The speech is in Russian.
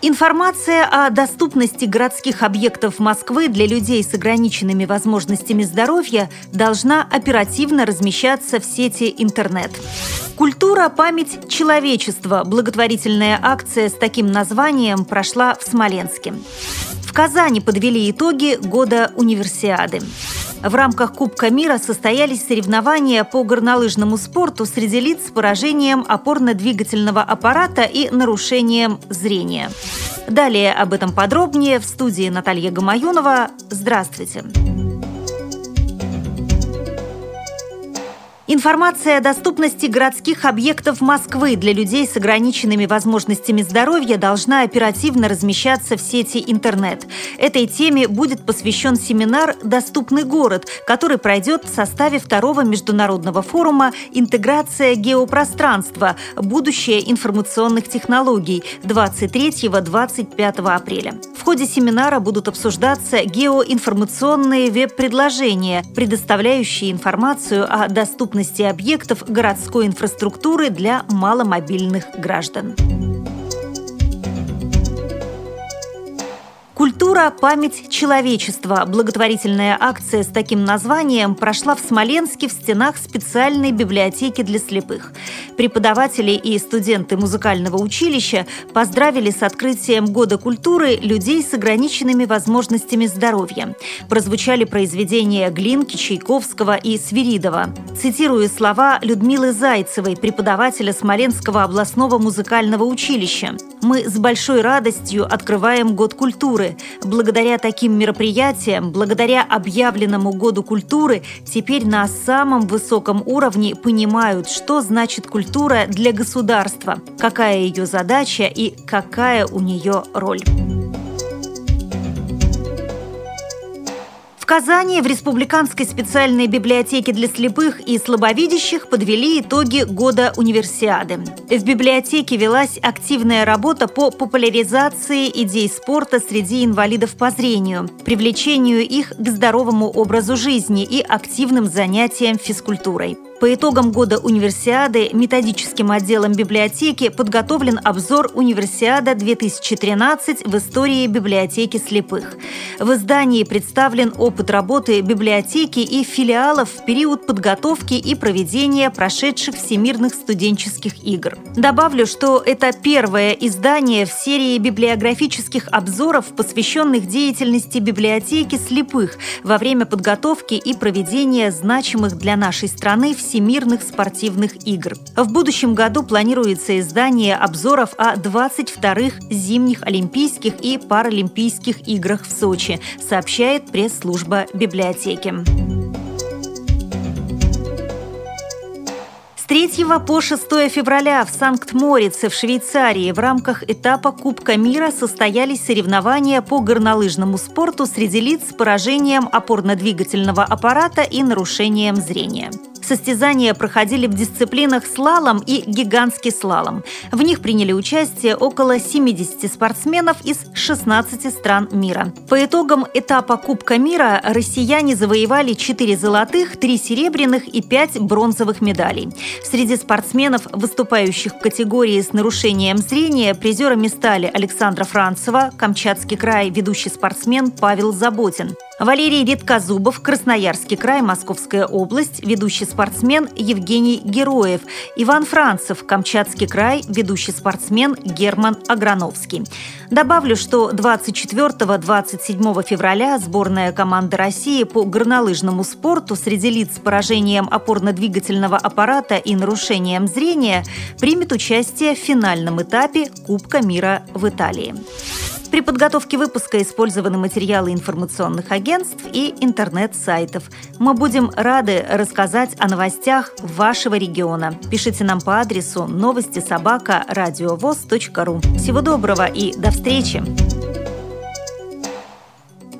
Информация о доступности городских объектов Москвы для людей с ограниченными возможностями здоровья должна оперативно размещаться в сети интернет. Культура, память, человечество. Благотворительная акция с таким названием прошла в Смоленске. Казани подвели итоги года универсиады. В рамках Кубка мира состоялись соревнования по горнолыжному спорту среди лиц с поражением опорно-двигательного аппарата и нарушением зрения. Далее об этом подробнее в студии Наталья Гамаюнова. Здравствуйте! Здравствуйте! Информация о доступности городских объектов Москвы для людей с ограниченными возможностями здоровья должна оперативно размещаться в сети интернет. Этой теме будет посвящен семинар «Доступный город», который пройдет в составе второго международного форума «Интеграция геопространства. Будущее информационных технологий» 23-25 апреля. В ходе семинара будут обсуждаться геоинформационные веб-предложения, предоставляющие информацию о доступности объектов городской инфраструктуры для маломобильных граждан. Культура, память, человечество. Благотворительная акция с таким названием прошла в Смоленске в стенах специальной библиотеки для слепых. Преподаватели и студенты музыкального училища поздравили с открытием Года культуры людей с ограниченными возможностями здоровья. Прозвучали произведения Глинки, Чайковского и Свиридова. Цитирую слова Людмилы Зайцевой, преподавателя Смоленского областного музыкального училища. «Мы с большой радостью открываем Год культуры. Благодаря таким мероприятиям, благодаря объявленному году культуры, теперь на самом высоком уровне понимают, что значит культура для государства, какая ее задача и какая у нее роль. Казани в Республиканской специальной библиотеке для слепых и слабовидящих подвели итоги года универсиады. В библиотеке велась активная работа по популяризации идей спорта среди инвалидов по зрению, привлечению их к здоровому образу жизни и активным занятиям физкультурой. По итогам года универсиады методическим отделом библиотеки подготовлен обзор «Универсиада-2013» в истории библиотеки слепых. В издании представлен опыт работы библиотеки и филиалов в период подготовки и проведения прошедших всемирных студенческих игр. Добавлю, что это первое издание в серии библиографических обзоров, посвященных деятельности библиотеки слепых во время подготовки и проведения значимых для нашей страны всемирных спортивных игр. В будущем году планируется издание обзоров о 22-х зимних Олимпийских и Паралимпийских играх в Сочи, сообщает пресс-служба библиотеки. С 3 по 6 февраля в Санкт-Морице в Швейцарии в рамках этапа Кубка мира состоялись соревнования по горнолыжному спорту среди лиц с поражением опорно-двигательного аппарата и нарушением зрения. Состязания проходили в дисциплинах слалом и гигантский слалом. В них приняли участие около 70 спортсменов из 16 стран мира. По итогам этапа Кубка мира россияне завоевали 4 золотых, 3 серебряных и 5 бронзовых медалей. Среди спортсменов, выступающих в категории с нарушением зрения, призерами стали Александра Францева, Камчатский край, ведущий спортсмен Павел Заботин. Валерий Редкозубов, Красноярский край, Московская область, ведущий спортсмен Евгений Героев, Иван Францев, Камчатский край, ведущий спортсмен Герман Аграновский. Добавлю, что 24-27 февраля сборная команда России по горнолыжному спорту среди лиц с поражением опорно-двигательного аппарата и нарушением зрения примет участие в финальном этапе Кубка мира в Италии. При подготовке выпуска использованы материалы информационных агентств и интернет-сайтов. Мы будем рады рассказать о новостях вашего региона. Пишите нам по адресу новости собака ру. Всего доброго и до встречи!